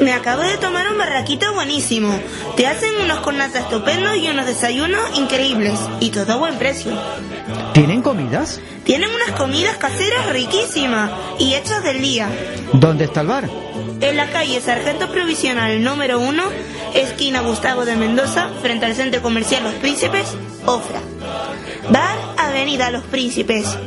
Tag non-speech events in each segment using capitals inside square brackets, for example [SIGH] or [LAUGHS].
Me acabo de tomar un barraquito buenísimo. Te hacen unos cornatas estupendos y unos desayunos increíbles. Y todo a buen precio. ¿Tienen comidas? Tienen unas comidas caseras riquísimas y hechas del día. ¿Dónde está el bar? En la calle Sargento Provisional número 1, esquina Gustavo de Mendoza, frente al Centro Comercial Los Príncipes, Ofra. Bar Avenida Los Príncipes.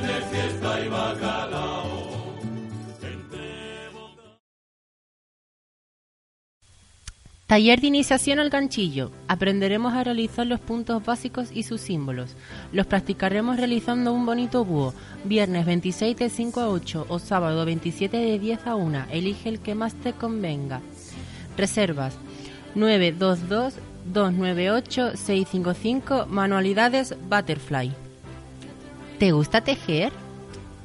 Taller de iniciación al ganchillo. Aprenderemos a realizar los puntos básicos y sus símbolos. Los practicaremos realizando un bonito búho. Viernes 26 de 5 a 8 o sábado 27 de 10 a 1. Elige el que más te convenga. Reservas 922 298 655 Manualidades Butterfly. ¿Te gusta tejer?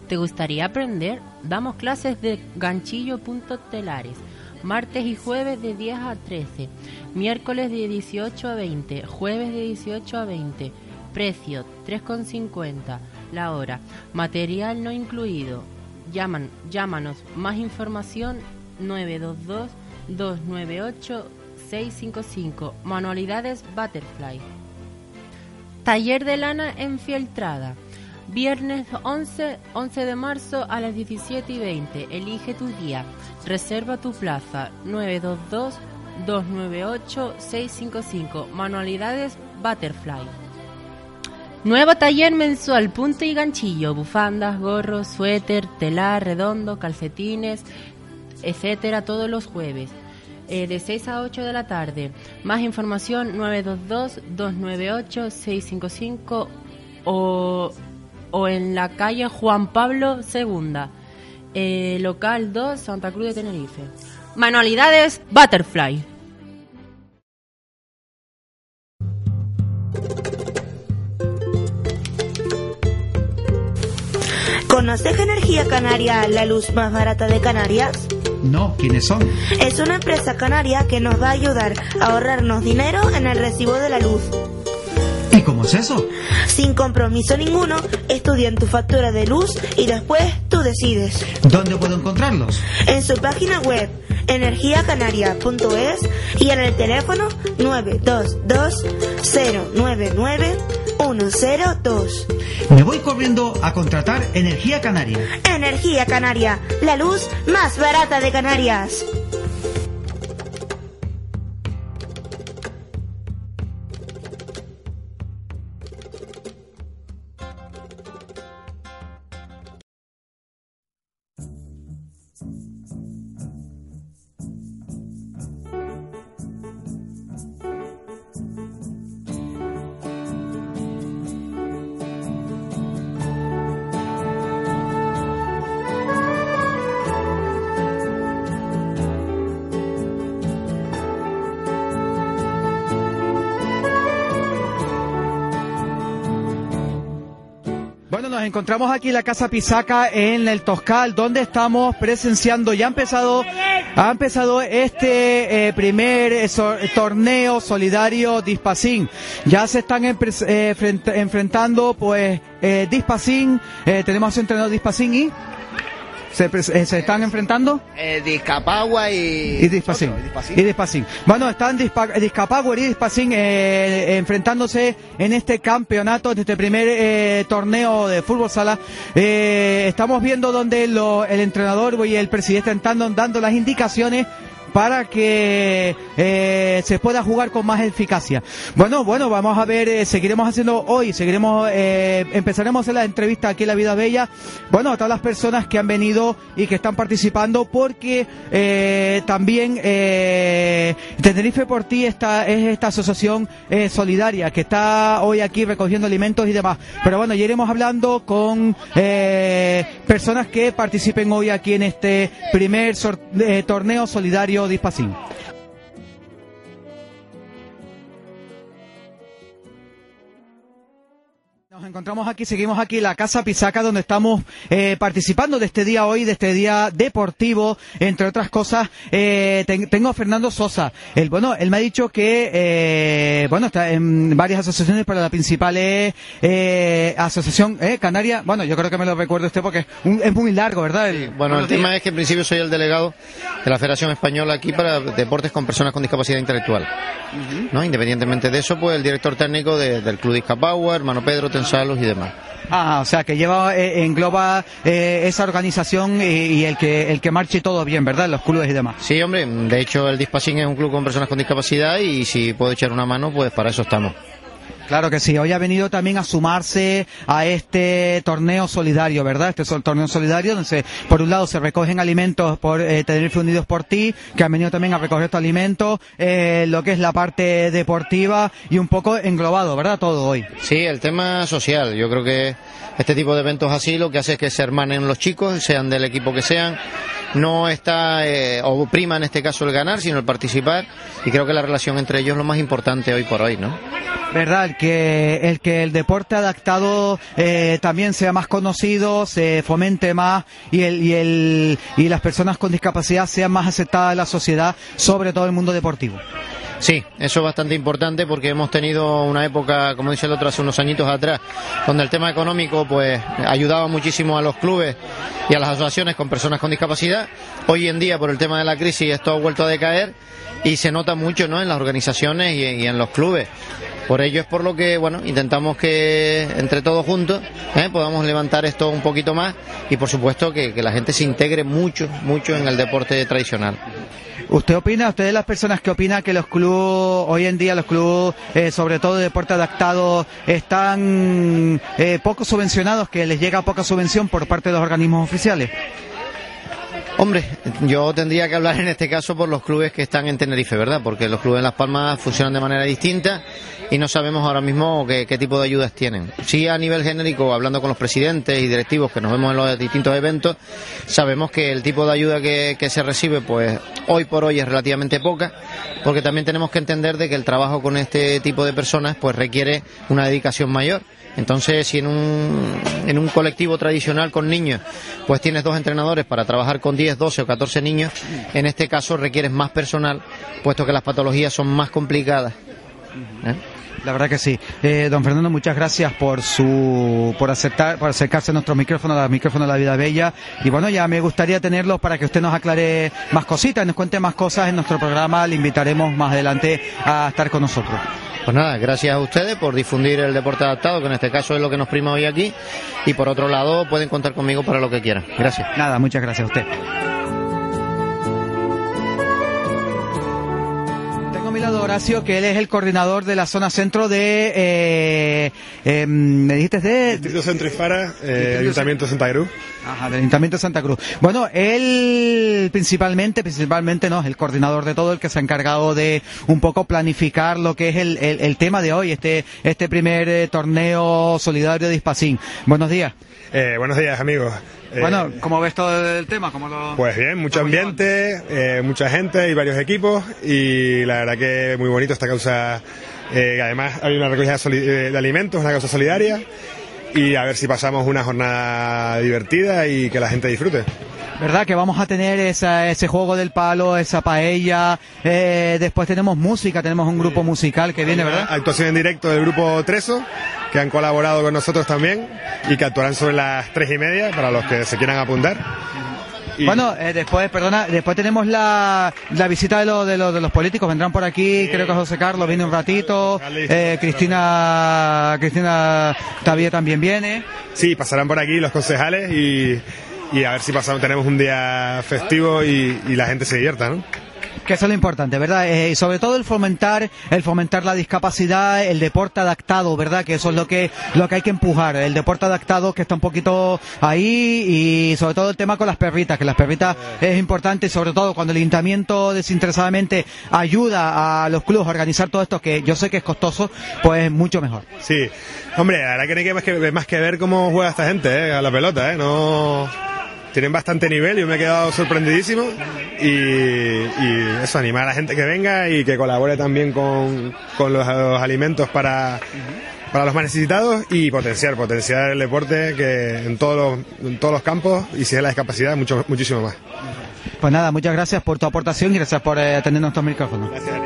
¿Te gustaría aprender? Damos clases de ganchillo.telares martes y jueves de 10 a 13, miércoles de 18 a 20, jueves de 18 a 20, precio 3,50 la hora, material no incluido. Llaman, llámanos, más información 922 298 655, manualidades Butterfly. Taller de lana enfieltrada. Viernes 11, 11 de marzo a las 17 y 20. Elige tu día. Reserva tu plaza 922-298-655. Manualidades Butterfly. Nuevo taller mensual, punto y ganchillo, bufandas, gorros, suéter, telar, redondo, calcetines, etcétera, todos los jueves. eh, de 6 a 8 de la tarde. Más información 922-298-655 o, o en la calle Juan Pablo II, eh, local 2, Santa Cruz de Tenerife. Manualidades Butterfly. ¿Conoces Energía Canaria, la luz más barata de Canarias? No, ¿quiénes son? Es una empresa canaria que nos va a ayudar a ahorrarnos dinero en el recibo de la luz. ¿Y cómo es eso? Sin compromiso ninguno, estudian tu factura de luz y después tú decides. ¿Dónde puedo encontrarlos? En su página web energiacanaria.es y en el teléfono 922-099-102. Me voy corriendo a contratar Energía Canaria. Energía Canaria, la luz más barata de Canarias. Encontramos aquí la Casa Pisaca en el Toscal, donde estamos presenciando, ya ha empezado, ha empezado este eh, primer eh, so- torneo solidario Dispacín. Ya se están empre- eh, frent- enfrentando, pues, eh, Dispacín, eh, tenemos a su entrenador Dispacín y se, eh, se están enfrentando. Eh, Discapagua y... Y Dispacín. otro, Dispacín. Y Dispacín. Bueno, están Dispa- Discapower y Dispacín eh, enfrentándose en este campeonato, en este primer eh, torneo de fútbol sala. Eh, estamos viendo donde lo- el entrenador y el presidente están dando las indicaciones para que eh, se pueda jugar con más eficacia. Bueno, bueno, vamos a ver, eh, seguiremos haciendo hoy, seguiremos, eh, empezaremos a la entrevista aquí en La Vida Bella. Bueno, a todas las personas que han venido y que están participando, porque eh, también Tenerife por ti está, es esta asociación solidaria que está hoy aquí recogiendo alimentos y demás. Pero bueno, ya iremos hablando con personas que participen hoy aquí en este primer torneo solidario de Nos encontramos aquí, seguimos aquí en la Casa Pisaca donde estamos eh, participando de este día hoy, de este día deportivo, entre otras cosas. eh, ten- tengo a Fernando Sosa. Él, bueno, él me ha dicho que, eh, bueno, está en varias asociaciones, pero la principal es eh, Asociación eh, Canaria. Bueno, yo creo que me lo recuerdo usted porque es, un- es muy largo, ¿verdad? El- Bueno, el tema es que en principio soy el delegado de la Federación Española aquí para deportes con personas con discapacidad intelectual. ¿no? Independientemente de eso, pues el director técnico de- del Club Discapagua, hermano Pedro, Tensalos y demás. Ah, o sea, que lleva, eh, engloba eh, esa organización y, y el que el que marche todo bien, ¿verdad? Los clubes y demás. Sí, hombre, de hecho el Dispasín es un club con personas con discapacidad y si puedo echar una mano, pues para eso estamos. Claro que sí, hoy ha venido también a sumarse a este torneo solidario, ¿verdad? Este es el torneo solidario donde se- por un lado se recogen alimentos por eh, Tenerife Unidos por ti, que han venido también a recoger estos alimentos, eh, lo que es la parte deportiva y un poco englobado, ¿verdad? Todo hoy. Sí, el tema social. Yo creo que este tipo de eventos así lo que hace es que se hermanen los chicos, sean del equipo que sean. No está, eh, o prima en este caso el ganar, sino el participar. Y creo que la relación entre ellos es lo más importante hoy por hoy, ¿no? ¿Verdad? Que el, que el deporte adaptado eh, también sea más conocido, se fomente más y, el, y, el, y las personas con discapacidad sean más aceptadas en la sociedad, sobre todo el mundo deportivo. Sí, eso es bastante importante porque hemos tenido una época, como dice el otro, hace unos añitos atrás, donde el tema económico pues ayudaba muchísimo a los clubes y a las asociaciones con personas con discapacidad. Hoy en día, por el tema de la crisis, esto ha vuelto a decaer y se nota mucho ¿no? en las organizaciones y, en los clubes. Por ello es por lo que, bueno, intentamos que entre todos juntos ¿eh? podamos levantar esto un poquito más y, por supuesto, que, que la gente se integre mucho, mucho en el deporte tradicional. ¿Usted opina, usted de las personas que opina que los clubes, hoy en día los clubes, eh, sobre todo de deporte adaptado, están eh, poco subvencionados, que les llega poca subvención por parte de los organismos oficiales? Hombre, yo tendría que hablar en este caso por los clubes que están en Tenerife, ¿verdad? Porque los clubes en Las Palmas funcionan de manera distinta y no sabemos ahora mismo qué, qué tipo de ayudas tienen. Sí, a nivel genérico, hablando con los presidentes y directivos que nos vemos en los distintos eventos, sabemos que el tipo de ayuda que, que se recibe, pues hoy por hoy es relativamente poca, porque también tenemos que entender de que el trabajo con este tipo de personas, pues requiere una dedicación mayor. Entonces, si en un, en un colectivo tradicional con niños, pues tienes dos entrenadores para trabajar con 10, 12 o 14 niños, en este caso requieres más personal, puesto que las patologías son más complicadas. ¿Eh? La verdad que sí. Eh, don Fernando, muchas gracias por su, por aceptar, por acercarse a nuestro micrófono, al micrófono de la vida bella. Y bueno, ya me gustaría tenerlo para que usted nos aclare más cositas, nos cuente más cosas en nuestro programa. Le invitaremos más adelante a estar con nosotros. Pues nada, gracias a ustedes por difundir el deporte adaptado, que en este caso es lo que nos prima hoy aquí. Y por otro lado, pueden contar conmigo para lo que quieran. Gracias. Nada, muchas gracias a usted. Lado Horacio, que él es el coordinador de la zona centro de, eh, eh, me dijiste de, Distrito Centro y Fara, eh, Ayuntamiento de Santa Cruz. Ajá, del Ayuntamiento de Santa Cruz. Bueno, él principalmente, principalmente no, es el coordinador de todo, el que se ha encargado de un poco planificar lo que es el, el- el tema de hoy, este, este primer eh, torneo solidario de Ispacín. Buenos días. Eh, buenos días, amigos. Eh, bueno, ¿cómo ves todo el tema? ¿Cómo lo... Pues bien, mucho ambiente, eh, mucha gente y varios equipos y la verdad que muy bonito esta causa. Eh, además hay una recogida eh, de alimentos, una causa solidaria y a ver si pasamos una jornada divertida y que la gente disfrute. ¿Verdad? Que vamos a tener esa- ese juego del palo, esa paella, eh, después tenemos música, tenemos un grupo musical que viene, ¿verdad? Actuación en directo del grupo Treso, que han colaborado con nosotros también y que actuarán sobre las tres y media para los que se quieran apuntar. Y- Bueno, eh, después, perdona, después tenemos la, la visita de, lo- de, lo- de los políticos, vendrán por aquí, creo que José Carlos viene un ratito, eh, Cristina, Cristina Tavía también viene. Sí, pasarán por aquí los concejales y, y a ver si pasamos, tenemos un día festivo y, y la gente se divierta, ¿no? Que eso es lo importante, ¿verdad? Eh, sobre todo el fomentar, el fomentar la discapacidad, el deporte adaptado, ¿verdad? Que eso es lo que, lo que hay que empujar. El deporte adaptado que está un poquito ahí y sobre todo el tema con las perritas, que las perritas es importante y sobre todo cuando el ayuntamiento desinteresadamente ayuda a los clubes a organizar todo esto, que yo sé que es costoso, pues mucho mejor. Sí, hombre, la verdad que hay que más que, más que ver cómo juega esta gente, ¿eh? A la pelota, ¿eh? No tienen bastante nivel, yo me he quedado sorprendidísimo y, eso, animar a la gente que venga y que colabore también con, los, alimentos para, para los más necesitados y potenciar, potenciar el deporte que en todos los, en todos los campos y si es la discapacidad, mucho, muchísimo más. Pues nada, muchas gracias por tu aportación y gracias por eh, atender nuestros micrófonos. Gracias,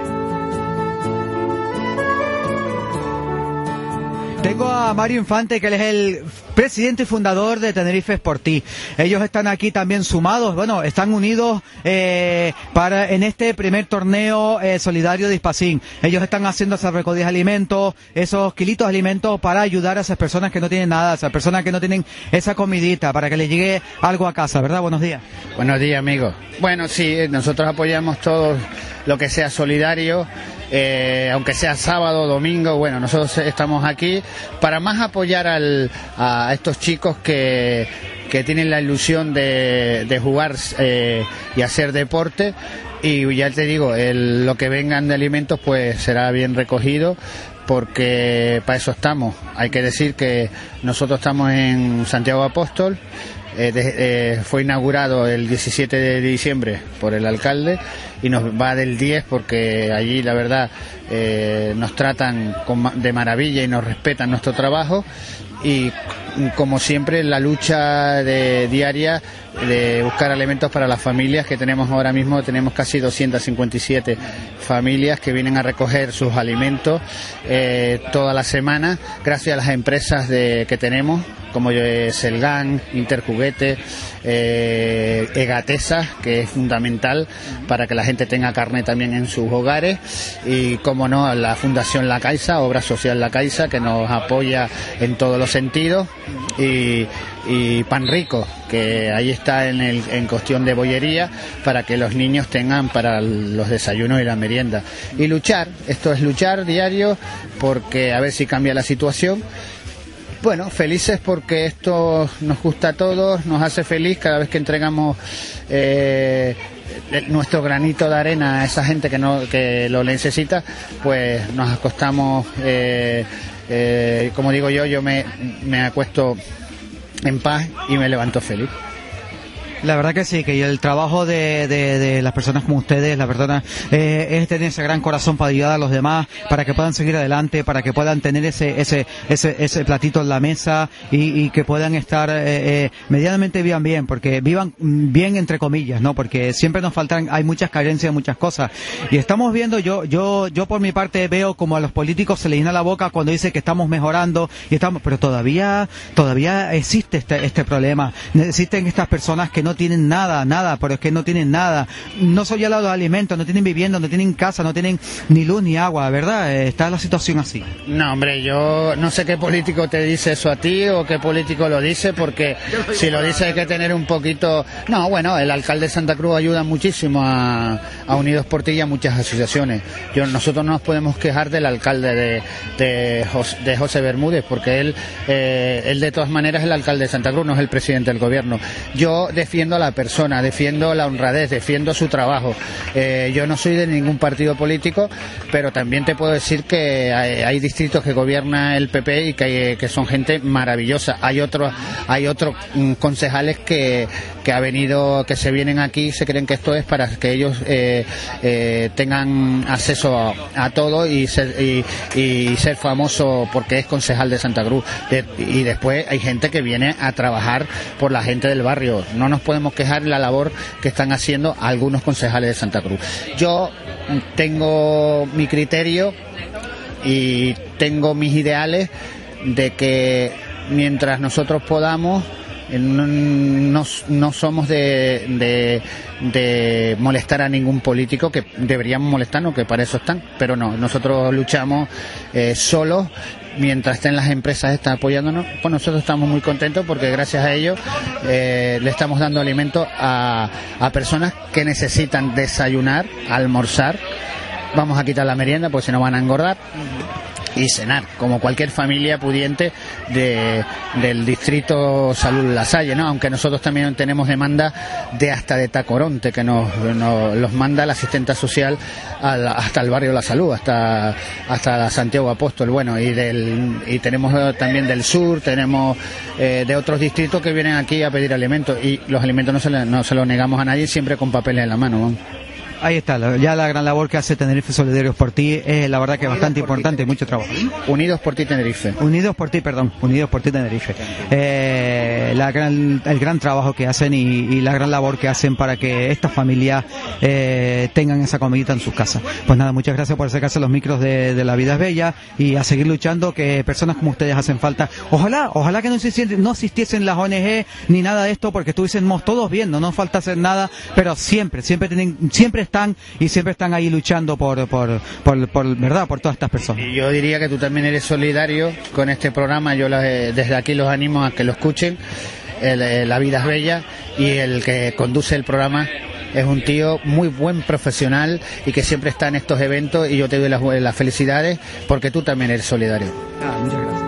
Tengo a Mario Infante, que él es el presidente y fundador de Tenerife Sportí. Ellos están aquí también sumados, bueno, están unidos eh, para en este primer torneo eh, solidario de Ispacín. Ellos están haciendo esas recogida de alimentos, esos kilitos de alimentos para ayudar a esas personas que no tienen nada, a esas personas que no tienen esa comidita, para que les llegue algo a casa, ¿verdad? Buenos días. Buenos días, amigos. Bueno, sí, nosotros apoyamos todo lo que sea solidario eh, aunque sea sábado, domingo, bueno, nosotros estamos aquí para más apoyar a estos chicos que, tienen la ilusión de, jugar eh, y hacer deporte. Y ya te digo, lo que vengan de alimentos pues será bien recogido porque para eso estamos. Hay que decir que nosotros estamos en Santiago Apóstol, eh, eh, fue inaugurado el 17 de diciembre por el alcalde y nos va del 10 porque allí la verdad nos tratan de maravilla y nos respetan nuestro trabajo. Y como siempre la lucha de, diaria de buscar alimentos para las familias que tenemos ahora mismo. Tenemos casi 257 familias que vienen a recoger sus alimentos toda la semana gracias a las empresas que tenemos como Selgan, Interjuguete, eh, Egatesa, que es fundamental para que la gente tenga carne también en sus hogares, y como no, la Fundación La Caixa, Obra Social La Caixa, que nos apoya en todos los sentidos, y, Pan Rico, que ahí está en, el, en cuestión de bollería, para que los niños tengan para los desayunos y la merienda. Y luchar, esto es luchar diario, porque a ver si cambia la situación bueno, felices porque esto nos gusta a todos, nos hace feliz cada vez que entregamos eh, nuestro granito de arena a esa gente que, no, que lo necesita, pues nos acostamos, eh, eh, como digo yo, yo me, me acuesto en paz y me levanto feliz. La verdad que sí, que el trabajo de, de, las personas como ustedes, la verdad, eh, es tener ese gran corazón para ayudar a los demás, para que puedan seguir adelante, para que puedan tener ese ese ese, ese platito en la mesa y, que puedan estar eh, eh, medianamente vivan bien, porque vivan bien entre comillas, ¿no? Porque siempre nos faltan, hay muchas carencias, muchas cosas. Y estamos viendo, yo yo yo por mi parte veo como a los políticos se les llena la boca cuando dice que estamos mejorando y estamos, pero todavía todavía existe este, este problema. Existen estas personas que no tienen nada, nada, pero es que no tienen nada. No soy ya de alimentos, no tienen vivienda, no tienen casa, no tienen ni luz ni agua, ¿verdad? Eh, está la situación así. No, hombre, yo no sé qué político te dice eso a ti o qué político lo dice, porque si lo dice hay que tener un poquito... No, bueno, el alcalde de Santa Cruz ayuda muchísimo a, Unidos por Ti y a muchas asociaciones. Yo, nosotros no nos podemos quejar del alcalde de, de, José, Bermúdez, porque él, eh, él de todas maneras es el alcalde de Santa Cruz, no es el presidente del gobierno. Yo defiendo defiendo a la persona, defiendo la honradez, defiendo su trabajo. Eh, yo no soy de ningún partido político, pero también te puedo decir que hay, distritos que gobierna el PP y que, son gente maravillosa. Hay otros, hay otros mm, concejales que, que ha venido, que se vienen aquí, se creen que esto es para que ellos eh, eh, tengan acceso a, todo y ser, y, y, ser famoso porque es concejal de Santa Cruz. y después hay gente que viene a trabajar por la gente del barrio. No nos podemos quejar la labor que están haciendo algunos concejales de Santa Cruz. Yo tengo mi criterio y tengo mis ideales de que mientras nosotros podamos Eh, no, no, somos de, de, de molestar a ningún político, que deberíamos molestarnos, que para eso están, pero no, nosotros luchamos eh, solos mientras estén las empresas están apoyándonos, pues nosotros estamos muy contentos porque gracias a ellos eh, le estamos dando alimento a, a personas que necesitan desayunar, almorzar. Vamos a quitar la merienda porque se nos van a engordar y cenar, como cualquier familia pudiente de, del distrito Salud La Salle, ¿no? Aunque nosotros también tenemos demanda de hasta de Tacoronte, que nos, nos los manda la asistenta social al- hasta el barrio La Salud, hasta, hasta Santiago Apóstol, bueno, y del, y tenemos también del sur, tenemos eh, de otros distritos que vienen aquí a pedir alimentos, y los alimentos no se, no se los negamos a nadie, siempre con papeles en la mano. Ahí está, ya la gran labor que hace Tenerife Solidarios por ti es la verdad que bastante importante y mucho trabajo. Unidos por ti, Tenerife. Unidos por ti, perdón, Unidos por ti Tenerife. Eh, la gran, el gran trabajo que hacen y, y la gran labor que hacen para que estas familias eh, tengan esa comidita en sus casas. Pues nada, muchas gracias por acercarse a los micros de, de La Vida es Bella y a seguir luchando que personas como ustedes hacen falta. Ojalá, ojalá que no existiesen, no existiesen las ONG ni nada de esto porque estuviésemos todos bien, no nos falta hacer nada, pero siempre, siempre tienen, siempre están y siempre están ahí luchando por, por, por, por verdad, por todas estas personas. Y yo diría que tú también eres solidario con este programa. Yo las- desde aquí los animo a que lo escuchen. El, eh, la vida es bella y el que conduce el programa es un tío muy buen profesional y que siempre está en estos eventos y yo te doy las, las felicidades porque tú también eres solidario. Ah, muchas gracias.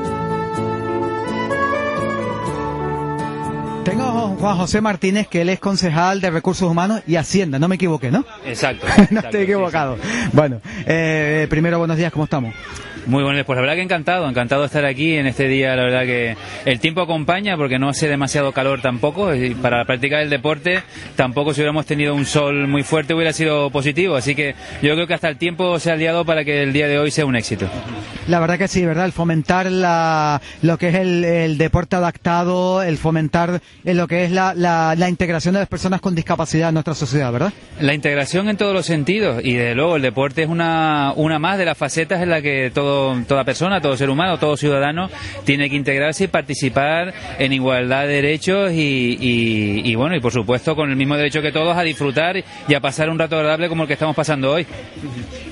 Tengo a Juan José Martínez, que él es concejal de Recursos Humanos y Hacienda, no me equivoqué, ¿no? Exacto. [LAUGHS] no exacto, estoy equivocado. Bueno, eh, primero buenos días, ¿cómo estamos? Muy bueno, pues la verdad que encantado, encantado de estar aquí en este día, la verdad que el tiempo acompaña porque no hace demasiado calor tampoco y para practicar el deporte tampoco si hubiéramos tenido un sol muy fuerte hubiera sido positivo, así que yo creo que hasta el tiempo se ha aliado para que el día de hoy sea un éxito. La verdad que sí, ¿verdad? El fomentar la, lo que es el, el deporte adaptado, el fomentar eh, lo que es la, la, la integración de las personas con discapacidad en nuestra sociedad, ¿verdad? La integración en todos los sentidos y desde luego el deporte es una, una más de las facetas en la que todo, toda persona, todo ser humano, todo ciudadano tiene que integrarse y participar en igualdad de derechos y, bueno, y por supuesto con el mismo derecho que todos a disfrutar y a pasar un rato agradable como el que estamos pasando hoy.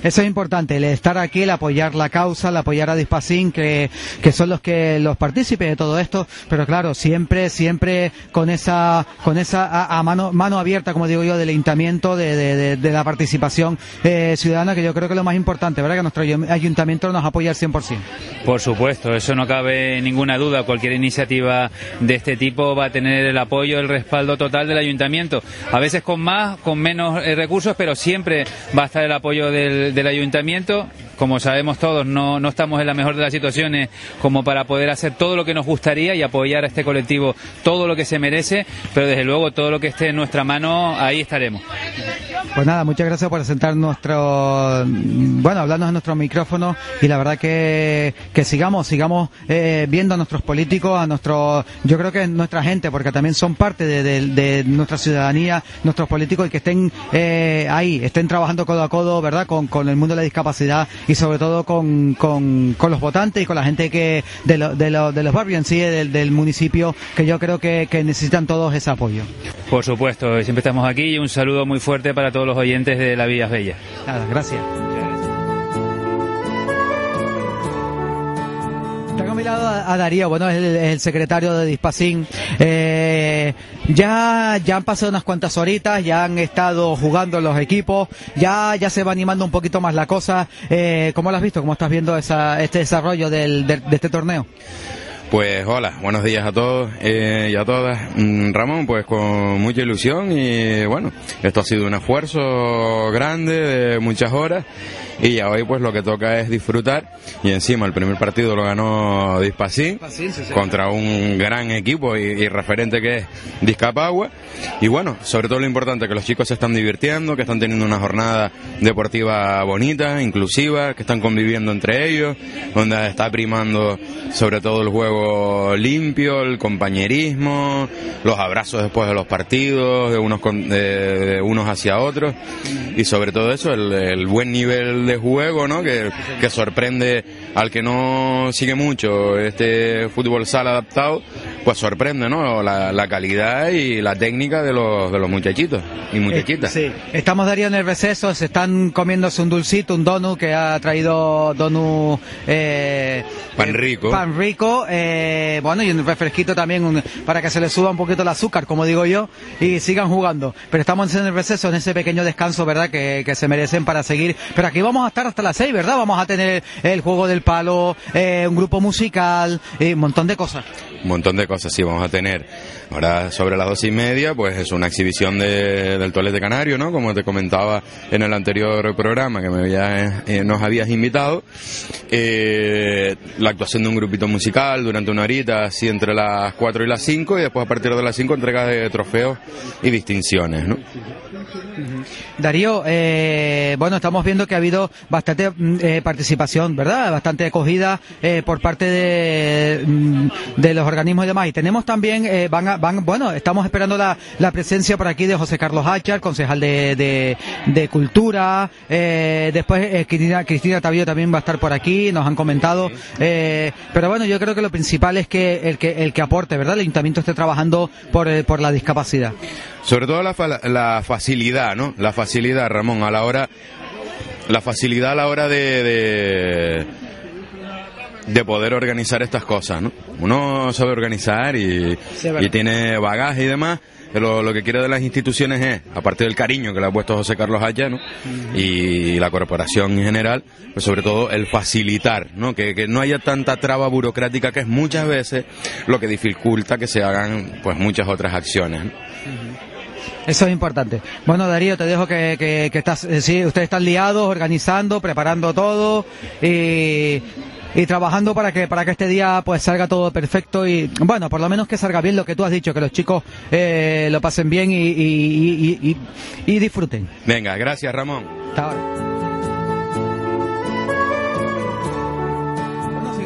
Eso es importante, el estar aquí, el apoyar la causa, el apoyar a Dispacín, que, que son los que los partícipes de todo esto, pero claro, siempre, siempre con esa, con esa a, mano, mano abierta, como digo yo, del ayuntamiento, de, de- la participación eh, ciudadana, que yo creo que es lo más importante, ¿verdad? Que nuestro ayu- ayuntamiento nos apoya al 100%. Por supuesto, eso no cabe ninguna duda. Cualquier iniciativa de este tipo va a tener el apoyo, el respaldo total del ayuntamiento. A veces con más, con menos eh, recursos, pero siempre va a estar el apoyo del, del ayuntamiento. Como sabemos todos, no, no estamos en la mejor de las situaciones como para poder hacer todo lo que nos gustaría y apoyar a este colectivo todo lo que se merece, pero desde luego todo lo que esté en nuestra mano, ahí estaremos. Pues nada, muchas gracias por sentar nuestro, bueno, hablarnos en nuestro micrófono y la verdad que, que sigamos, sigamos eh, viendo a nuestros políticos, a nuestro, yo creo que nuestra gente, porque también son parte de nuestra ciudadanía, nuestros políticos y que estén eh, ahí, estén trabajando codo a codo, ¿verdad?, con, con el mundo de la discapacidad y sobre todo con, con, con los votantes y con la gente que, de, lo- de, lo- de los barrios en sí, del, del municipio, que yo creo que, que necesitan todos ese apoyo. Por supuesto, siempre estamos aquí y un saludo muy fuerte para todos los oyentes de La Villa Bella. Nada, gracias. Mi lado a, Darío, bueno, es el, secretario de Dispacín. Eh, ya, ya han pasado unas cuantas horitas, ya han estado jugando los equipos, ya, ya se va animando un poquito más la cosa. Eh, ¿Cómo lo has visto? ¿Cómo estás viendo esa, este desarrollo del, del- de este torneo? Pues hola, buenos días a todos eh, y a todas. Mm, Ramón, pues con mucha ilusión y bueno, esto ha sido un esfuerzo grande de muchas horas y ya hoy pues lo que toca es disfrutar. Y encima el primer partido lo ganó Dispacín contra un gran equipo y, y referente que es Discapagua. Y bueno, sobre todo lo importante que los chicos se están divirtiendo, que están teniendo una jornada deportiva bonita, inclusiva, que están conviviendo entre ellos, donde está primando sobre todo el juego limpio, el compañerismo, los abrazos después de los partidos, de unos, con- de, de unos hacia otros, y sobre todo eso, el, el buen nivel de juego, ¿no? Que, que sorprende al que no sigue mucho este fútbol sala adaptado, pues sorprende, ¿no? La, la calidad y la técnica de los, de los muchachitos y muchachitas. Sí, estamos Darío en el receso, se están comiéndose un dulcito, un donut que ha traído donut eh, Pan rico. pan rico, eh, bueno y un refresquito también un- para que se le suba un poquito el azúcar, como digo yo, y sigan jugando. Pero estamos en el receso, en ese pequeño descanso, ¿verdad? Que, que se merecen para seguir. Pero aquí vamos a estar hasta las seis, ¿verdad? Vamos a tener el juego del palo, eh, un grupo musical, eh, un montón de cosas. Un montón de cosas sí vamos a tener. Ahora sobre las dos y media, pues es una exhibición de, del Tolete Canario, ¿no? Como te comentaba en el anterior programa que me había, eh, nos habías invitado. Eh, la actuación de un grupito musical durante una horita, así entre las 4 y las 5, y después a partir de las 5 entrega de trofeos y distinciones, ¿no? Darío, eh, bueno, estamos viendo que ha habido bastante mm, participación, ¿verdad? Bastante acogida por parte de, mm, de los organismos y demás. Y tenemos también, eh, van, a- van, bueno, estamos esperando la, la presencia por aquí de José Carlos Hachar, concejal de, de, Cultura. eh, después eh, Cristina, Cristina también va a estar por aquí, nos han comentado. pero bueno, yo creo que lo principal es que el que, el que aporte, ¿verdad? El ayuntamiento esté trabajando por, por la discapacidad. Sobre todo la, la facilidad, ¿no? La facilidad, Ramón, a la hora, la facilidad a la hora de, de poder organizar estas cosas, ¿no? Uno sabe organizar y, Sí, tiene bagaje y demás, lo que quiere de las instituciones es, aparte del cariño que le ha puesto José Carlos ¿no? Y la corporación en general, pues sobre todo el facilitar, ¿no? Que, que no haya tanta traba burocrática que es muchas veces lo que dificulta que se hagan, pues muchas otras acciones, ¿no? Eso es importante. Bueno, Darío, te dejo que, que, que estás, eh, sí, ustedes están liados, organizando, preparando todo y, y trabajando para que para que este día pues salga todo perfecto y bueno, por lo menos que salga bien lo que tú has dicho, que los chicos eh, lo pasen bien y, y, y, disfruten. Venga, gracias Ramón. Hasta ahora.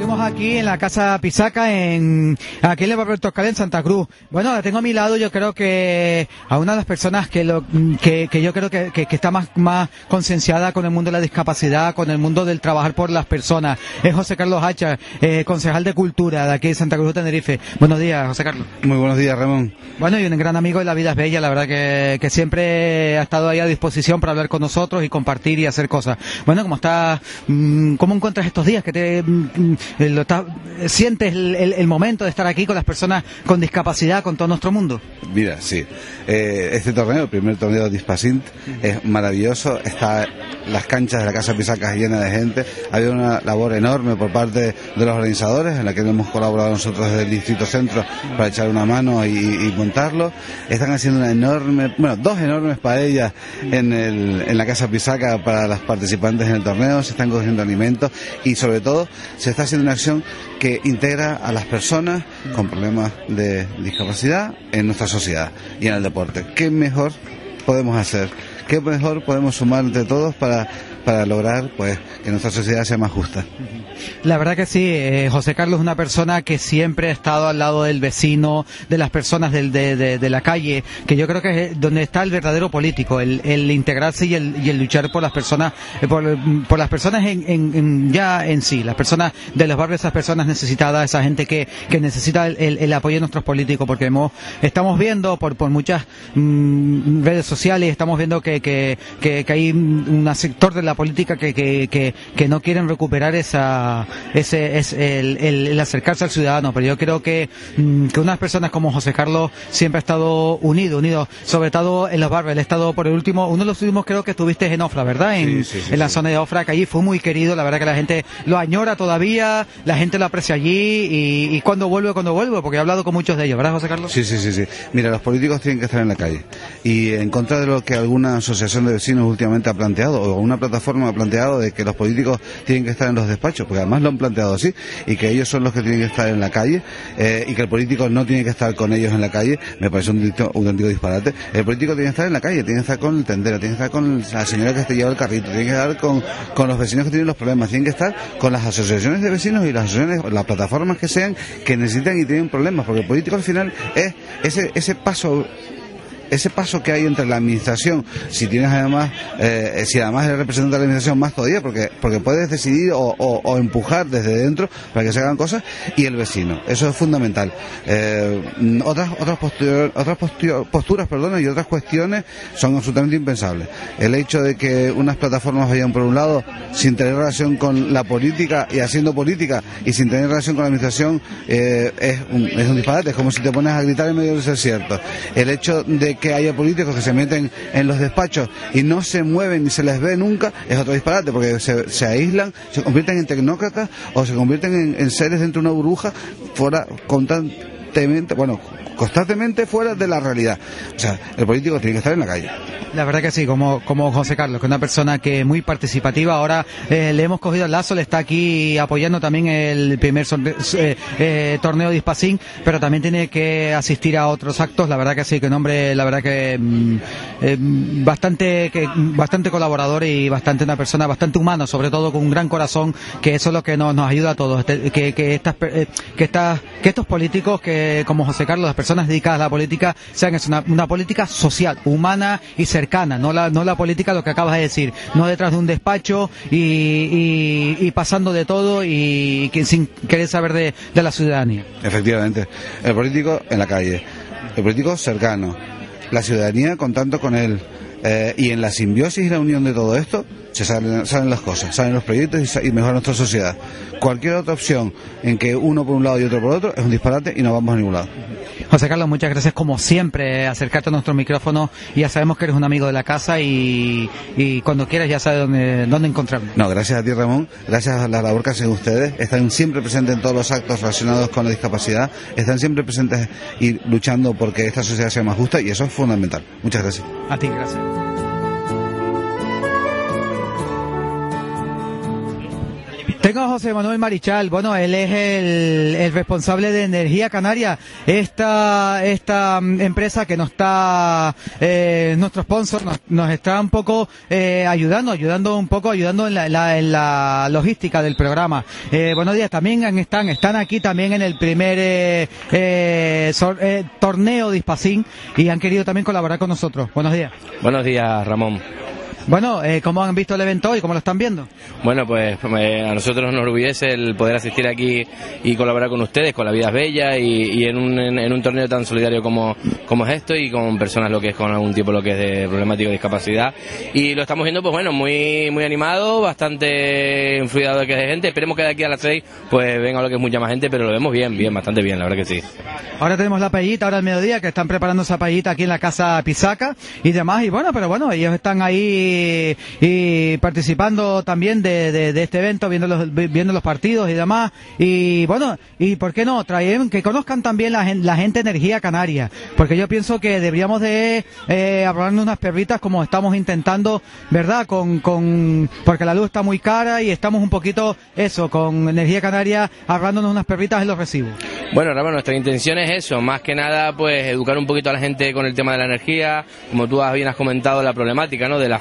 Seguimos aquí en la casa Pisaca, en aquí en el barrio Toscal, en Santa Cruz. Bueno, la tengo a mi lado, yo creo que a una de las personas que lo que, que yo creo que, que- que está más, más concienciada con el mundo de la discapacidad, con el mundo del trabajar por las personas, es José Carlos Hacha, eh, concejal de Cultura de aquí de Santa Cruz de Tenerife. Buenos días, José Carlos. Muy buenos días, Ramón. Bueno, y un gran amigo de La Vida es Bella, la verdad que, que siempre ha estado ahí a disposición para hablar con nosotros y compartir y hacer cosas. Bueno, ¿cómo estás? mm, ¿Cómo encuentras estos días? que te mm, lo sientes el, el- el momento de estar aquí con las personas con discapacidad, con todo nuestro mundo? Mira, sí. Eh, este torneo, el primer torneo de Dispacint, es maravilloso. Está las canchas de la Casa Pisacas llenas de gente. Ha habido una labor enorme por parte de los organizadores, en la que hemos colaborado nosotros desde el Distrito Centro para echar una mano y, y montarlo. Están haciendo una enorme, bueno, dos enormes paellas en, el, en la Casa Pisaca para las participantes en el torneo. Se están cogiendo alimentos y, sobre todo, se está haciendo una acción que integra a las personas con problemas de discapacidad en nuestra sociedad y en el deporte. ¿Qué mejor podemos hacer? ¿Qué mejor podemos sumar entre todos para, para lograr pues que nuestra sociedad sea más justa? La verdad que sí, eh, José Carlos es una persona que siempre ha estado al lado del vecino, de las personas del- de, de- de la calle, que yo creo que es donde está el verdadero político, el, el integrarse y el, y el luchar por las personas, eh, por, por las personas en, en- en- ya en sí, las personas de los barrios, esas personas necesitadas, esa gente que, que necesita el, el- apoyo de nuestros políticos, porque hemos, estamos viendo por, por muchas mm, redes sociales, estamos viendo que, que, que, que hay un sector de la política que, que, que, que no quieren recuperar esa, ese, es el, el- el acercarse al ciudadano, pero yo creo que, mm, que unas personas como José Carlos siempre ha estado unido, unido, sobre todo en los barrios, él ha estado por el último, uno de los últimos creo que estuviste en Ofra, ¿verdad? En, Sí, sí, sí, en la zona de Ofra, que allí fue muy querido, la verdad que la gente lo añora todavía, la gente lo aprecia allí y, y cuando vuelve, cuando vuelve, porque he hablado con muchos de ellos, ¿verdad José Carlos? Sí, sí, sí, sí. Mira, los políticos tienen que estar en la calle. Y en contra de lo que alguna asociación de vecinos últimamente ha planteado, o una plataforma ha planteado de que los políticos tienen que estar en los despachos, porque además lo han planteado así, y que ellos son los que tienen que estar en la calle, eh, y que el político no tiene que estar con ellos en la calle, me parece un, un auténtico disparate. El político tiene que estar en la calle, tiene que estar con el tendero, tiene que estar con la señora que te lleva el carrito, tiene que estar con, con los vecinos que tienen los problemas, tiene que estar con las asociaciones de vecinos y las asociaciones, las plataformas que sean que necesitan y tienen problemas, porque el político al final es ese, ese paso ese paso que hay entre la administración, si tienes además, eh, si además eres representante de la administración más todavía, porque, porque puedes decidir o, o- empujar desde dentro para que se hagan cosas, y el vecino. Eso es fundamental. Eh, otras otras otras postu- posturas perdona, y otras cuestiones son absolutamente impensables. El hecho de que unas plataformas vayan por un lado sin tener relación con la política y haciendo política y sin tener relación con la administración eh, es, un, es un disparate. Es como si te pones a gritar en medio del desierto. El hecho de que haya políticos que se meten en los despachos y no se mueven ni se les ve nunca es otro disparate porque se, se aíslan, se convierten en tecnócratas o se convierten en, en seres dentro de una burbuja fuera constantemente, bueno, constantemente fuera de la realidad. O sea, el político tiene que estar en la calle. La verdad que sí, como, como José Carlos, que es una persona que es muy participativa. Ahora eh, le hemos cogido el lazo, le está aquí apoyando también el primer eh, eh, torneo de Ispacín, pero también tiene que asistir a otros actos. La verdad que sí, que un hombre, la verdad que mm, bastante, que, bastante colaborador y bastante una persona bastante humana, sobre todo con un gran corazón, que eso es lo que nos, nos ayuda a todos. Este- Que, que, estas, que, que estos políticos, que como José Carlos, las personas dedicadas a la política, sean una, una política social, humana y cercana, no la, no la política, lo que acabas de decir, no detrás de un despacho y, pasando de todo y, sin querer saber de, de la ciudadanía. Efectivamente. El político en la calle. El político cercano. La ciudadanía contando con él. Eh, y en la simbiosis y la unión de todo esto se salen, salen las cosas, salen los proyectos y, sa- y mejora nuestra sociedad. Cualquier otra opción en que uno por un lado y otro por otro es un disparate y no vamos a ningún lado. José Carlos, muchas gracias como siempre, acercarte a nuestro micrófono ya sabemos que eres un amigo de la casa y, y cuando quieras ya sabes dónde, dónde. No, gracias a ti Ramón, gracias a la labor que hacen ustedes, están siempre presentes en todos los actos relacionados con la discapacidad, están siempre presentes y luchando porque esta sociedad sea más justa y eso es fundamental. Muchas gracias. A ti, gracias. Tengo a José Manuel Marichal, bueno, él es el, responsable de Energía Canaria, esta, esta mm, empresa que nos está, eh, nuestro sponsor, nos, está un poco eh, ayudando, ayudando un poco, ayudando en la, en la logística del programa. Eh, buenos días, también están, están aquí también en el primer eh, sor- torneo de Ispacín y han querido también colaborar con nosotros. Buenos días. Buenos días, Ramón. Bueno, eh, ¿cómo han visto el evento hoy? ¿Cómo lo están viendo? Bueno, pues eh, a nosotros nos orgullece el poder asistir aquí y colaborar con ustedes, con La Vida es Bella y, y en, un, en, en un torneo tan solidario como, como es esto y con personas lo que es con algún tipo lo que es de problemático de discapacidad. Y lo estamos viendo, pues bueno, muy muy animado, bastante influido de que de gente. Esperemos que de aquí a las seis pues venga lo que es mucha más gente, pero lo vemos bien, bien, bastante bien, la verdad que sí. Ahora tenemos la paellita, ahora al mediodía, que están preparando esa paellita aquí en la casa Pisaca y demás. Y bueno, pero bueno, ellos están ahí y participando también de, este evento, viendo los, vi- viendo los partidos y demás. Y bueno, y por qué no, traen, que conozcan también la, la gente Energía Canaria. Porque yo pienso que deberíamos de eh, unas perritas como estamos intentando, ¿verdad? Con, con, porque la luz está muy cara y estamos un poquito, eso, con Energía Canaria, hablándonos unas perritas en los recibos. Bueno, Ramón, nuestra intención es eso, más que nada, pues educar un poquito a la gente con el tema de la energía, como tú bien has comentado, la problemática, ¿no? De la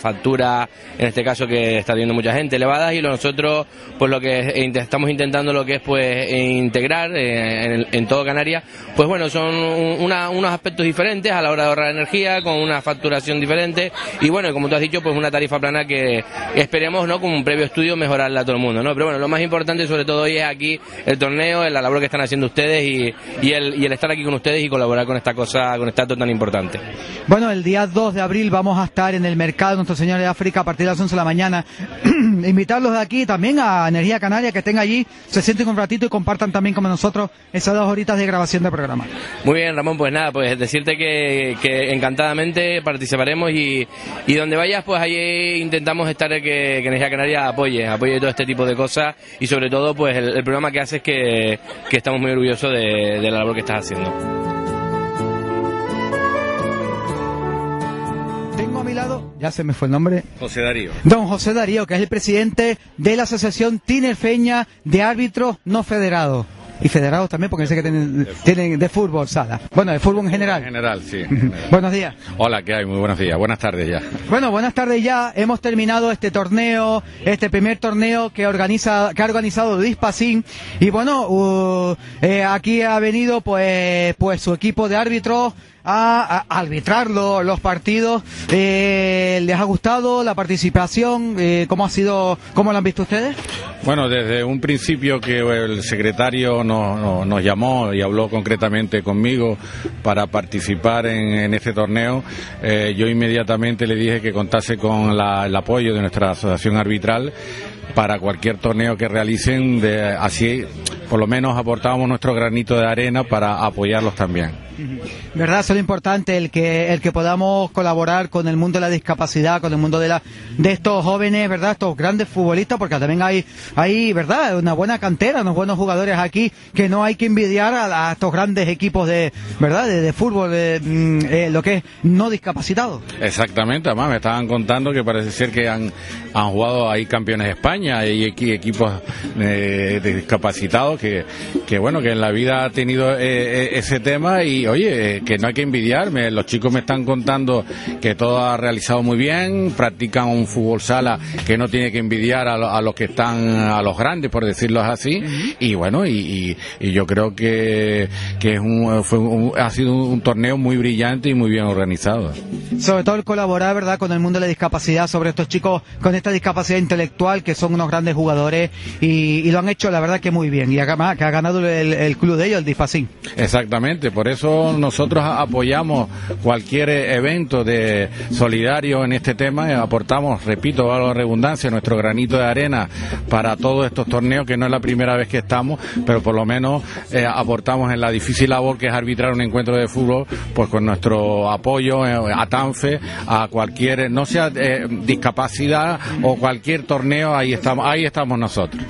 en este caso que está teniendo mucha gente elevadas y lo nosotros, pues lo que estamos intentando lo que es, pues, integrar eh, en, en todo Canarias, pues bueno, son un- una- unos aspectos diferentes a la hora de ahorrar energía, con una facturación diferente y bueno, como tú has dicho, pues una tarifa plana que esperemos, ¿no? Con un previo estudio mejorarla a todo el mundo, ¿no? Pero bueno, lo más importante sobre todo hoy es aquí el torneo, la labor que están haciendo ustedes y, y el, y el estar aquí con ustedes y colaborar con esta cosa, con este acto tan importante. Bueno, el día 2 de abril vamos a estar en el mercado Nuestro Señor de África a partir de las 11 de la mañana. [CLEARS THROAT] Invitarlos de aquí también a Energía Canaria, que estén allí, se sienten un ratito y compartan también con nosotros esas dos horitas de grabación de programa. Muy bien, Ramón, pues nada, pues decirte que, que encantadamente participaremos y, y donde vayas, pues allí intentamos estar que, que Energía Canaria apoye, apoye todo este tipo de cosas y sobre todo, pues el, el programa que haces que, que estamos muy orgullosos de, de la labor que estás haciendo. Tengo a mi lado, ya se me fue el nombre, José Darío. don José Darío, que es el presidente de la Asociación Tinerfeña de Árbitros No Federados. Y federados también, porque sé que tienen, tienen de fútbol sala. Bueno, de fútbol en general. En general, sí. [LAUGHS] Buenos días. Hola, ¿qué hay? Muy buenos días. Buenas tardes ya. Bueno, buenas tardes ya. Hemos terminado este torneo, este primer torneo que organiza, que ha organizado Dispacín. Y bueno, uh, eh, aquí ha venido pues, pues su equipo de árbitros a, a arbitrar lo- los partidos. Eh, ¿Les ha gustado la participación? Eh, ¿Cómo ha sido, cómo lo han visto ustedes? Bueno, desde un principio que el secretario nos, llamó y habló concretamente conmigo para participar en, en este torneo, eh, yo inmediatamente le dije que contase con la- el apoyo de nuestra asociación arbitral para cualquier torneo que realicen, de, así por lo menos aportábamos nuestro granito de arena para apoyarlos también. ¿Verdad? Eso es lo importante, el que, el que podamos colaborar con el mundo de la discapacidad, con el mundo de la, de estos jóvenes, ¿verdad? Estos grandes futbolistas, porque también hay, hay, ¿verdad? Una buena cantera, unos buenos jugadores aquí, que no hay que envidiar a, estos grandes equipos de, ¿verdad? De, fútbol, de, mm, eh, lo que es no discapacitados. Exactamente, además me estaban contando que parece ser que han, han jugado ahí campeones de España y equi- equipos eh, discapacitados que, que bueno, que en la vida ha tenido eh, eh, ese tema y oye, que no hay que envidiarme, los chicos me están contando que todo ha realizado muy bien, practican un fútbol sala que no tiene que envidiar a, lo- a los que están, a los grandes, por decirlo así, y bueno, y, y- y yo creo que, que es un, fue un- ha sido un torneo muy brillante y muy bien organizado. Sobre todo el colaborar, ¿verdad? Con el mundo de la discapacidad, sobre estos chicos con esta discapacidad intelectual, que son unos grandes jugadores, y, y lo han hecho, la verdad, que muy bien. Y además, que ha ganado el, el club de ellos, el Difacín. Exactamente, por eso nosotros apoyamos cualquier evento de solidario en este tema aportamos, repito, valga la redundancia, nuestro granito de arena para todos estos torneos, que no es la primera vez que estamos, pero por lo menos eh, aportamos en la difícil labor que es arbitrar un encuentro de fútbol, pues con nuestro apoyo eh, a TANFE, a cualquier, no sea eh, discapacidad o cualquier torneo, ahí estamos, ahí estamos nosotros.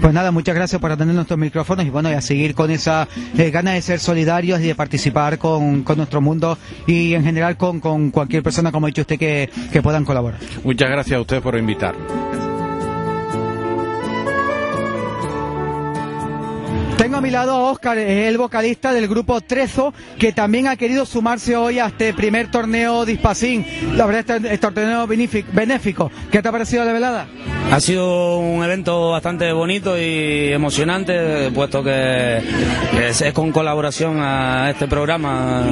Pues nada, muchas gracias por atender nuestros micrófonos y bueno, y a seguir con esa eh, gana de ser solidarios y de participar con, con nuestro mundo y en general con, con cualquier persona, como ha dicho usted, que, que puedan colaborar. Muchas gracias a ustedes por invitarme. Tengo a mi lado a Oscar, el vocalista del grupo Trezo, que también ha querido sumarse hoy a este primer torneo Dispasín. La verdad, este, este torneo benéfic- benéfico. ¿Qué te ha parecido la velada? Ha sido un evento bastante bonito y emocionante, puesto que, que es es con colaboración a este programa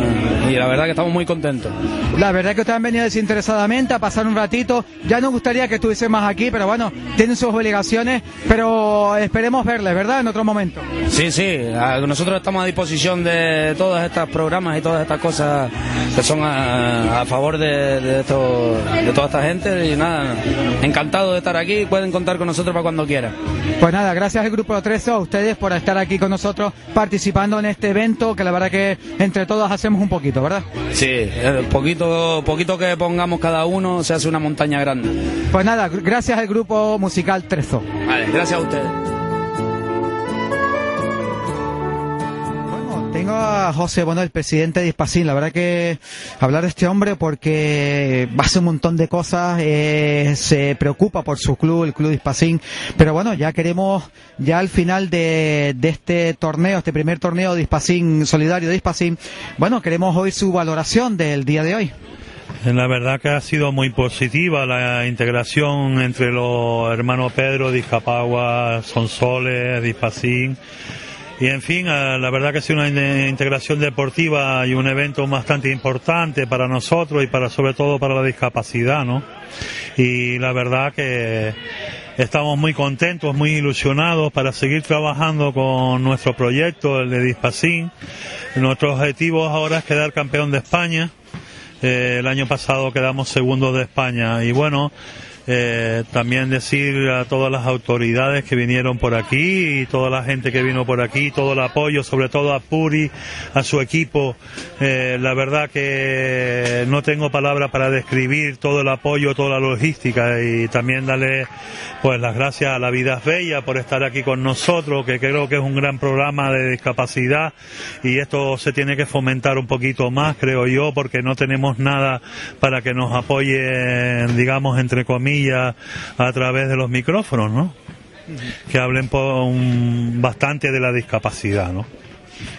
y la verdad que estamos muy contentos. La verdad que ustedes han venido desinteresadamente a pasar un ratito. Ya nos gustaría que estuviesen más aquí, pero bueno, tienen sus obligaciones, pero esperemos verles, ¿verdad? En otro momento. Sí, sí, nosotros estamos a disposición de todos estos programas y todas estas cosas que son a, a favor de, de, esto- de toda esta gente y nada, encantado de estar aquí, pueden contar con nosotros para cuando quieran. Pues nada, gracias al grupo Trezo, a ustedes por estar aquí con nosotros participando en este evento, que la verdad que entre todos hacemos un poquito, ¿verdad? Sí, eh, poquito, poquito que pongamos cada uno se hace una montaña grande. Pues nada, gracias al grupo musical Trezo. Vale, gracias a ustedes. Tengo a José, bueno, el presidente de Dispasín. La verdad que hablar de este hombre porque hace un montón de cosas, eh, se preocupa por su club, el club Dispasín. Pero bueno, ya queremos, ya al final de, de este torneo, este primer torneo Dispasín, solidario de Dispasín, bueno, queremos oír su valoración del día de hoy. La verdad que ha sido muy positiva la integración entre los hermanos Pedro, Discapagua, Sonsoles, Dispacín. Y en fin, eh, la verdad que ha sido una in- integración deportiva y un evento bastante importante para nosotros y para sobre todo para la discapacidad, ¿no? Y la verdad que estamos muy contentos, muy ilusionados para seguir trabajando con nuestro proyecto, el de Dispacín. Nuestro objetivo ahora es quedar campeón de España. Eh, el año pasado quedamos segundos de España y bueno, eh, también decir a todas las autoridades que vinieron por aquí y toda la gente que vino por aquí, todo el apoyo, sobre todo a Puri, a su equipo. Eh, la verdad que no tengo palabras para describir todo el apoyo, toda la logística y también darle pues las gracias a La Vida Bella por estar aquí con nosotros, que creo que es un gran programa de discapacidad y esto se tiene que fomentar un poquito más, creo yo, porque no tenemos nada para que nos apoyen, digamos, entre comillas, a través de los micrófonos, ¿no? Que hablen un- bastante de la discapacidad, ¿no?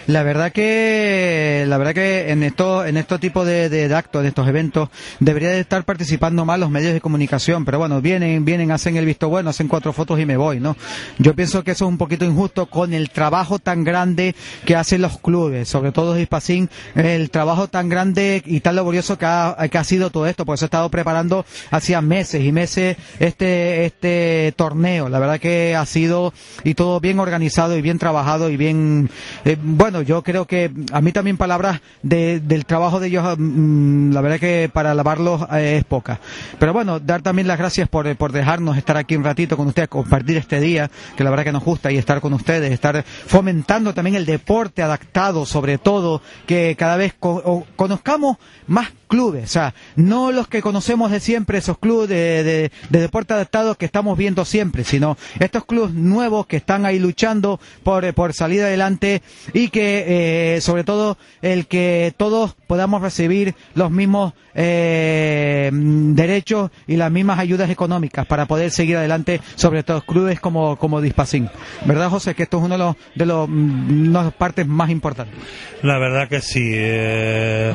La verdad que, la verdad que en estos, en estos tipos de, de actos, en estos eventos, debería de estar participando más los medios de comunicación, pero bueno, vienen, vienen, hacen el visto bueno, hacen cuatro fotos y me voy, ¿no? Yo pienso que eso es un poquito injusto con el trabajo tan grande que hacen los clubes, sobre todo Hispacín, el trabajo tan grande y tan laborioso que ha, que ha sido todo esto, por eso he estado preparando hacía meses y meses este, este torneo. La verdad que ha sido y todo bien organizado y bien trabajado y bien, eh, bueno, yo creo que a mí también palabras de, del trabajo de ellos, mm, la verdad que para alabarlos eh, es poca. Pero bueno, dar también las gracias por, por dejarnos estar aquí un ratito con ustedes, compartir este día, que la verdad que nos gusta y estar con ustedes, estar fomentando también el deporte adaptado, sobre todo, que cada vez co- conozcamos más clubes, o sea, no los que conocemos de siempre, esos clubes de, de- de deporte adaptado que estamos viendo siempre, sino estos clubes nuevos que están ahí luchando por, eh, por salir adelante que, eh, sobre todo, el que todos podamos recibir los mismos eh, mm, derechos y las mismas ayudas económicas para poder seguir adelante, sobre todo clubes como, como Dispacín. ¿Verdad, José? Que esto es uno de los, de los, mm, de las partes más importantes. La verdad que sí. eh,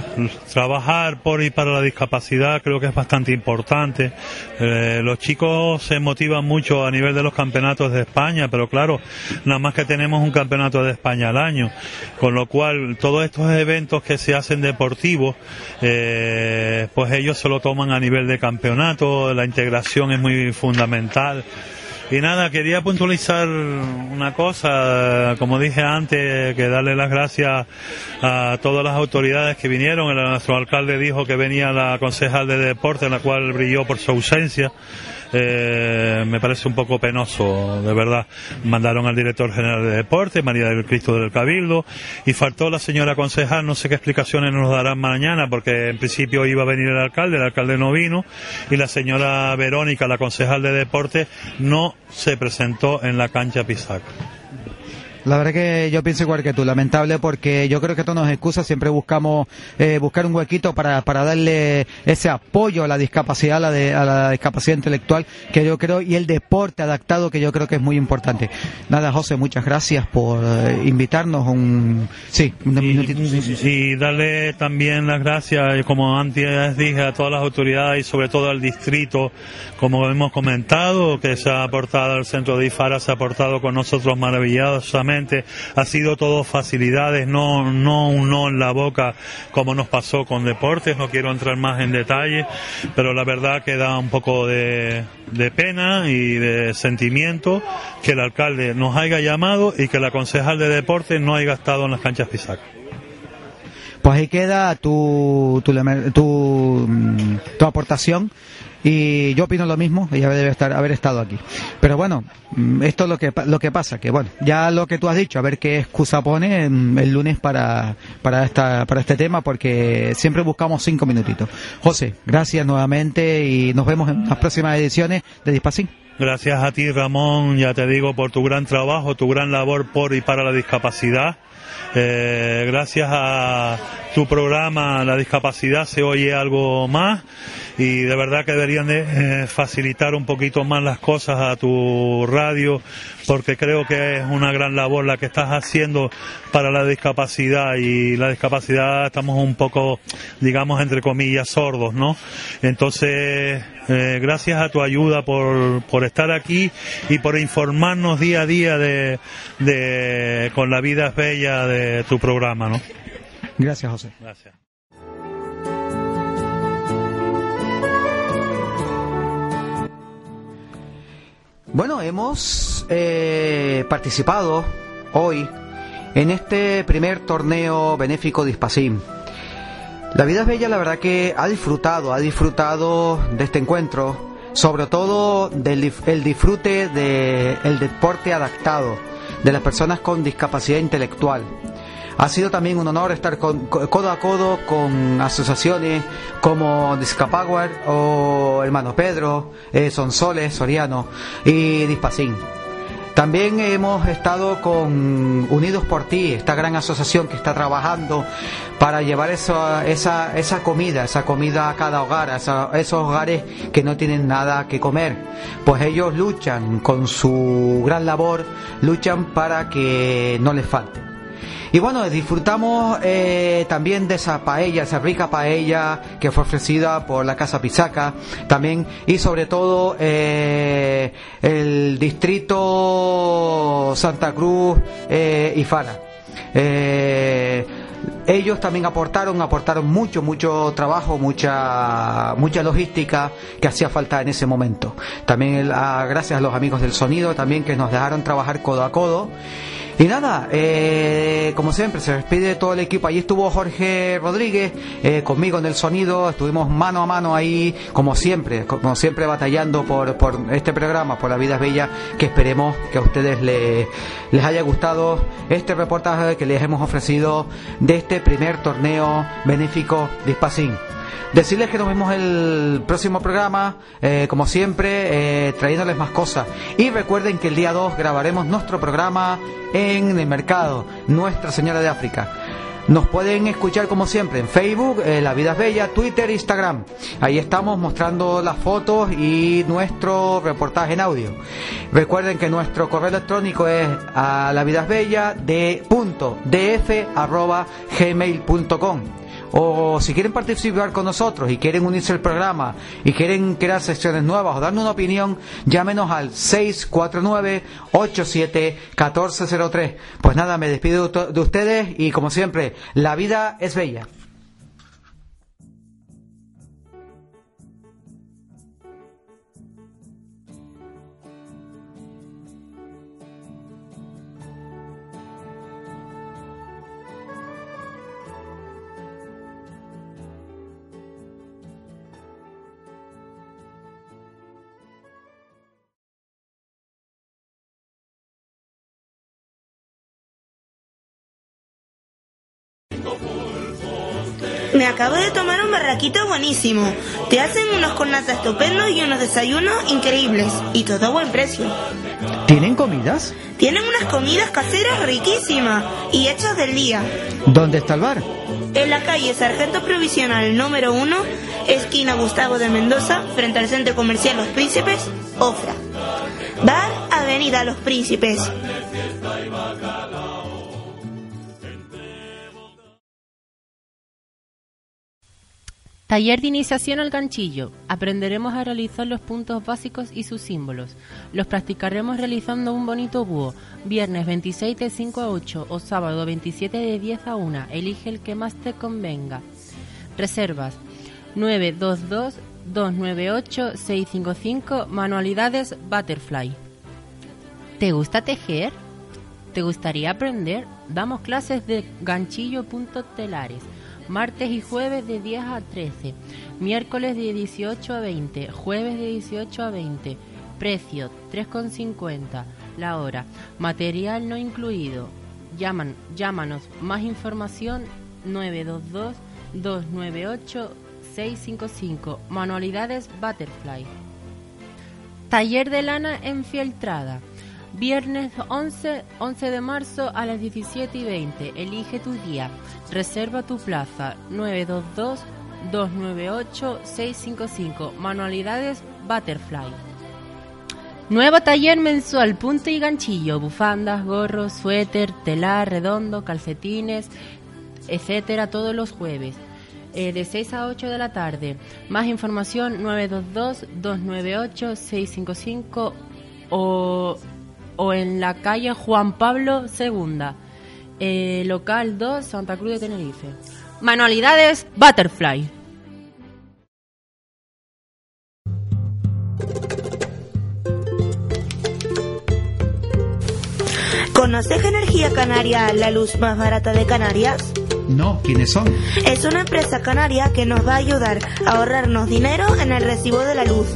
trabajar por y para la discapacidad creo que es bastante importante. Eh, los chicos se motivan mucho a nivel de los campeonatos de España, pero claro, nada más que tenemos un campeonato de España al año. Con lo cual, todos estos eventos que se hacen deportivos, eh, pues ellos se lo toman a nivel de campeonato. La integración es muy fundamental. Y nada, quería puntualizar una cosa, como dije antes, que darle las gracias a todas las autoridades que vinieron. El- nuestro alcalde dijo que venía la concejal de deporte, la cual brilló por su ausencia. Eh, me parece un poco penoso, de verdad. Mandaron al director general de deporte, María del Cristo del Cabildo, y faltó la señora concejal, no sé qué explicaciones nos darán mañana, porque en principio iba a venir el alcalde, el alcalde no vino, y la señora Verónica, la concejal de deporte, no se presentó en la cancha Pisaca. La verdad que yo pienso igual que tú, lamentable porque yo creo que esto nos excusa, siempre buscamos eh, buscar un huequito para, para darle ese apoyo a la discapacidad, a la, de- a la discapacidad intelectual, que yo creo, y el deporte adaptado, que yo creo que es muy importante. Nada, José, muchas gracias por eh, invitarnos un, sí, un minutito. Y darle también las gracias, como antes dije, a todas las autoridades y sobre todo al distrito, como hemos comentado, que se ha aportado al centro de IFARA, se ha aportado con nosotros maravillosamente. Ha sido todo facilidades, no, no un no en la boca como nos pasó con deportes. No quiero entrar más en detalle, pero la verdad que da un poco de, pena y de sentimiento que el alcalde nos haya llamado y que la concejal de deportes no haya estado en las canchas Pisaca. Pues ahí queda tu, tu, tu, tu aportación y yo opino lo mismo, ella debe estar, haber estado aquí. Pero bueno, mm, esto es lo que, lo que pasa, que bueno, ya lo que tú has dicho, a ver qué excusa pone mm, el lunes para, para, esta, para este tema, porque siempre buscamos cinco minutitos. José, gracias nuevamente y nos vemos en las próximas ediciones de Dispacín. Gracias a ti, Ramón, ya te digo, por tu gran trabajo, tu gran labor por y para la discapacidad. Eh, gracias a tu programa La discapacidad se oye algo más y de verdad que deberían de eh, facilitar un poquito más las cosas a tu radio porque creo que es una gran labor la que estás haciendo para la discapacidad y la discapacidad estamos un poco digamos entre comillas sordos no entonces eh, gracias a tu ayuda por, por estar aquí y por informarnos día a día de, de con la vida es bella de tu programa no Gracias, José. Gracias. Bueno, hemos eh, participado hoy en este primer torneo benéfico de. La vida es bella, la verdad que ha disfrutado, ha disfrutado de este encuentro, sobre todo del el disfrute del deporte adaptado, de las personas con discapacidad intelectual. Ha sido también un honor estar con- co- codo a codo con asociaciones como Discapower o Hermano Pedro, eh, Sonsoles, Soriano y Dispacín. También hemos estado con Unidos por Ti, esta gran asociación que está trabajando para llevar eso- esa, esa comida, esa comida a cada hogar, a esa- esos hogares que no tienen nada que comer. Pues ellos luchan con su gran labor, luchan para que no les falte. Y bueno, disfrutamos eh, también de esa paella, esa rica paella que fue ofrecida por la Casa Pisaca, también y sobre todo eh, el distrito Santa Cruz eh, y Fana. Eh, ellos también aportaron, aportaron mucho, mucho trabajo, mucha, mucha logística que hacía falta en ese momento. También el- a- gracias a los amigos del sonido también que nos dejaron trabajar codo a codo. Y nada, eh, como siempre, se despide todo el equipo. Allí estuvo Jorge Rodríguez eh, conmigo en el sonido. Estuvimos mano a mano ahí, como siempre, como siempre batallando por, por este programa, por La Vida Bella, que esperemos que a ustedes le- les haya gustado este reportaje que les hemos ofrecido de este primer torneo benéfico de Ispacín. Decirles que nos vemos el próximo programa, eh, como siempre, eh, trayéndoles más cosas. Y recuerden que el día 2 grabaremos nuestro programa en el mercado, Nuestra Señora de África. Nos pueden escuchar como siempre en Facebook, eh, La Vida Bella, Twitter, Instagram. Ahí estamos mostrando las fotos y nuestro reportaje en audio. Recuerden que nuestro correo electrónico es a la bella de punto arroba gmail.com. O si quieren participar con nosotros y quieren unirse al programa y quieren crear secciones nuevas o darnos una opinión, llámenos al 649-87-1403. Pues nada, me despido de de ustedes y como siempre, la vida es bella. Me acabo de tomar un barraquito buenísimo. Te hacen unos cornatas estupendos y unos desayunos increíbles. Y todo a buen precio. ¿Tienen comidas? Tienen unas comidas caseras riquísimas y hechas del día. ¿Dónde está el bar? En la calle Sargento Provisional número 1, esquina Gustavo de Mendoza, frente al Centro Comercial Los Príncipes, Ofra. Bar Avenida Los Príncipes. Taller de iniciación al ganchillo. Aprenderemos a realizar los puntos básicos y sus símbolos. Los practicaremos realizando un bonito búho. Viernes 26 de 5 a 8 o sábado 27 de 10 a 1. Elige el que más te convenga. Reservas 922 298 655 Manualidades Butterfly. ¿Te gusta tejer? ¿Te gustaría aprender? Damos clases de ganchillo.telares. Martes y jueves de 10 a 13. Miércoles de 18 a 20. Jueves de 18 a 20. Precio 3,50 la hora. Material no incluido. Llaman, llámanos. Más información 922 298 655. Manualidades Butterfly. Taller de lana enfieltrada. Viernes 11, 11 de marzo a las 17 y 20. Elige tu día. Reserva tu plaza. 922-298-655. Manualidades Butterfly. Nuevo taller mensual, punto y ganchillo, bufandas, gorros, suéter, telar, redondo, calcetines, etcétera, todos los jueves. eh, de 6 a 8 de la tarde. Más información 922-298-655 o, o en la calle Juan Pablo II, eh, local 2, Santa Cruz de Tenerife. Manualidades Butterfly. ¿Conoces Energía Canaria, la luz más barata de Canarias? No, ¿quiénes son? Es una empresa canaria que nos va a ayudar a ahorrarnos dinero en el recibo de la luz.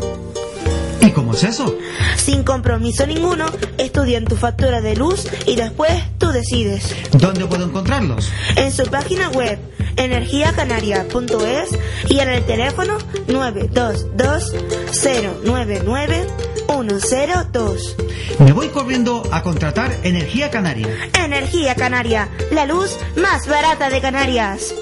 ¿Y cómo es eso? Sin compromiso ninguno, estudian tu factura de luz y después tú decides. ¿Dónde puedo encontrarlos? En su página web energiacanaria.es y en el teléfono 922-099-102. Me voy corriendo a contratar Energía Canaria. Energía Canaria, la luz más barata de Canarias.